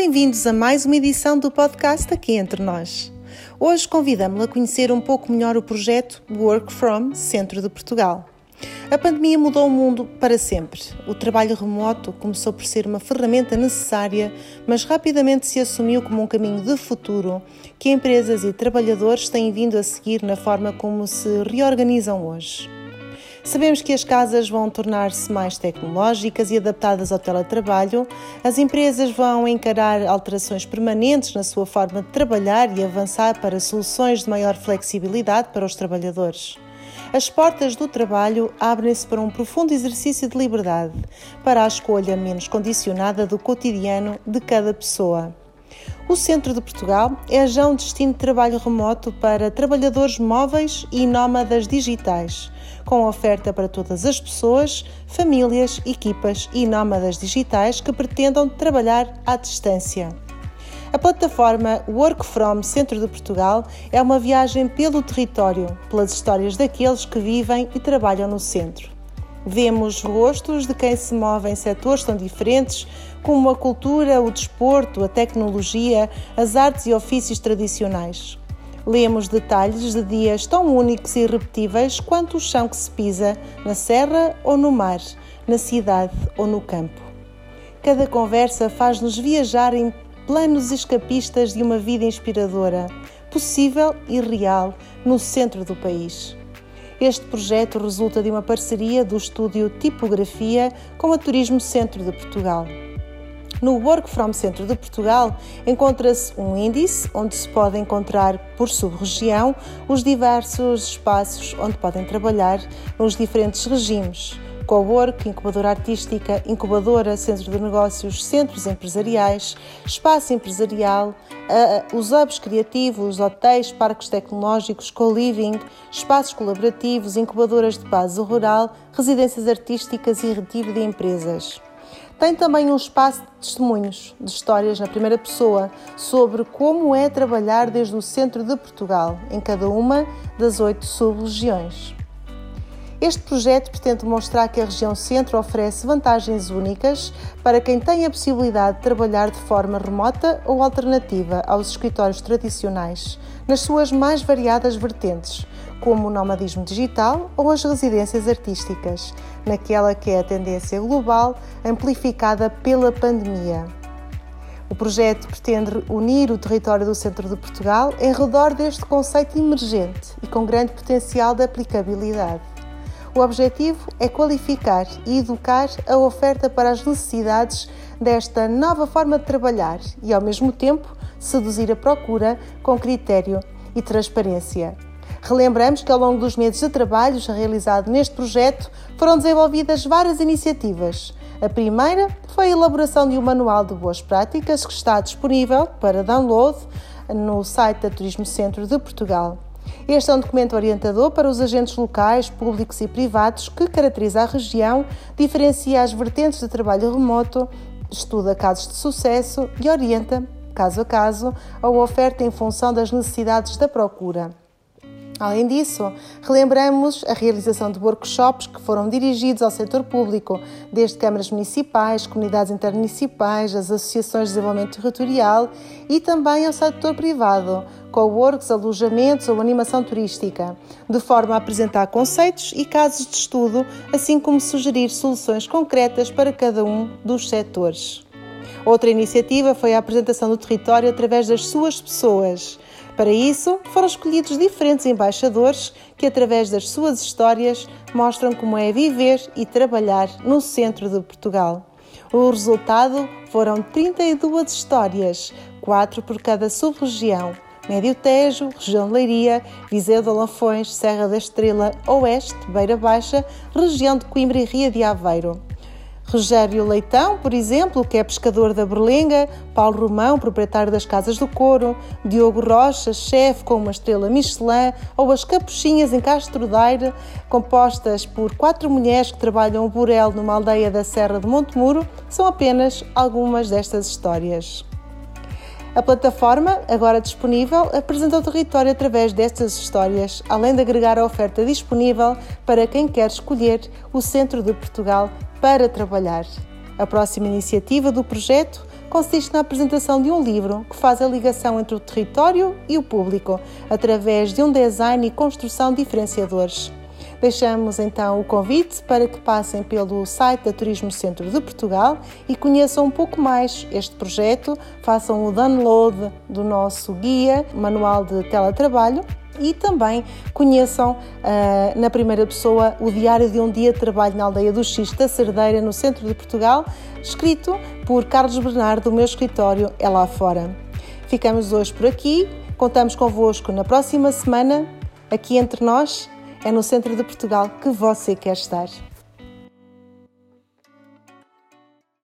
Bem-vindos a mais uma edição do podcast Aqui Entre Nós. Hoje convidamos-la a conhecer um pouco melhor o projeto Work From Centro de Portugal. A pandemia mudou o mundo para sempre. O trabalho remoto começou por ser uma ferramenta necessária, mas rapidamente se assumiu como um caminho de futuro que empresas e trabalhadores têm vindo a seguir na forma como se reorganizam hoje. Sabemos que as casas vão tornar-se mais tecnológicas e adaptadas ao teletrabalho, as empresas vão encarar alterações permanentes na sua forma de trabalhar e avançar para soluções de maior flexibilidade para os trabalhadores. As portas do trabalho abrem-se para um profundo exercício de liberdade, para a escolha menos condicionada do cotidiano de cada pessoa. O centro de Portugal é já um destino de trabalho remoto para trabalhadores móveis e nómadas digitais com oferta para todas as pessoas, famílias, equipas e nómadas digitais que pretendam trabalhar à distância. A plataforma Work From Centro de Portugal é uma viagem pelo território, pelas histórias daqueles que vivem e trabalham no centro. Vemos rostos de quem se move em setores tão diferentes como a cultura, o desporto, a tecnologia, as artes e ofícios tradicionais. Lemos detalhes de dias tão únicos e irrepetíveis quanto o chão que se pisa, na serra ou no mar, na cidade ou no campo. Cada conversa faz-nos viajar em planos escapistas de uma vida inspiradora, possível e real, no centro do país. Este projeto resulta de uma parceria do estúdio Tipografia com a Turismo Centro de Portugal. No Work From Centro de Portugal encontra-se um índice onde se pode encontrar por sub-região os diversos espaços onde podem trabalhar nos diferentes regimes. Cowork, incubadora artística, incubadora, centro de negócios, centros empresariais, espaço empresarial, os hubs criativos, hotéis, parques tecnológicos, co-living, espaços colaborativos, incubadoras de base rural, residências artísticas e retiro de empresas. Tem também um espaço de testemunhos, de histórias na primeira pessoa, sobre como é trabalhar desde o centro de Portugal, em cada uma das oito sub-regiões. Este projeto pretende mostrar que a região centro oferece vantagens únicas para quem tem a possibilidade de trabalhar de forma remota ou alternativa aos escritórios tradicionais, nas suas mais variadas vertentes, como o nomadismo digital ou as residências artísticas, naquela que é a tendência global amplificada pela pandemia. O projeto pretende unir o território do centro de Portugal em redor deste conceito emergente e com grande potencial de aplicabilidade. O objetivo é qualificar e educar a oferta para as necessidades desta nova forma de trabalhar e, ao mesmo tempo, seduzir a procura com critério e transparência. Relembramos que ao longo dos meses de trabalho realizado neste projeto foram desenvolvidas várias iniciativas. A primeira foi a elaboração de um manual de boas práticas que está disponível para download no site da Turismo Centro de Portugal. Este é um documento orientador para os agentes locais, públicos e privados que caracteriza a região, diferencia as vertentes de trabalho remoto, estuda casos de sucesso e orienta, caso a caso, a oferta em função das necessidades da procura. Além disso, relembramos a realização de workshops que foram dirigidos ao setor público, desde câmaras municipais, comunidades intermunicipais, as associações de desenvolvimento territorial e também ao setor privado, co-works, alojamentos ou animação turística, de forma a apresentar conceitos e casos de estudo, assim como sugerir soluções concretas para cada um dos setores. Outra iniciativa foi a apresentação do território através das suas pessoas para isso, foram escolhidos diferentes embaixadores que, através das suas histórias, mostram como é viver e trabalhar no centro de Portugal. O resultado foram 32 histórias, quatro por cada sub-região. Médio Tejo, Região de Leiria, Viseu de Lafões, Serra da Estrela, Oeste, Beira Baixa, Região de Coimbra e Ria de Aveiro. Rogério Leitão, por exemplo, que é pescador da Berlenga, Paulo Romão, proprietário das Casas do Couro, Diogo Rocha, chefe com uma estrela Michelin, ou as Capuchinhas em Castro Daire, compostas por quatro mulheres que trabalham o burel numa aldeia da Serra de Montemuro, são apenas algumas destas histórias. A plataforma, agora disponível, apresenta o território através destas histórias, além de agregar a oferta disponível para quem quer escolher o centro de Portugal para trabalhar. A próxima iniciativa do projeto consiste na apresentação de um livro que faz a ligação entre o território e o público, através de um design e construção diferenciadores. Deixamos então o convite para que passem pelo site da Turismo Centro de Portugal e conheçam um pouco mais este projeto, façam o download do nosso guia, manual de teletrabalho e também conheçam uh, na primeira pessoa o Diário de um Dia de Trabalho na Aldeia do X da Cerdeira, no centro de Portugal, escrito por Carlos Bernardo, do meu escritório é lá fora. Ficamos hoje por aqui, contamos convosco na próxima semana, aqui entre nós, é no centro de Portugal que você quer estar.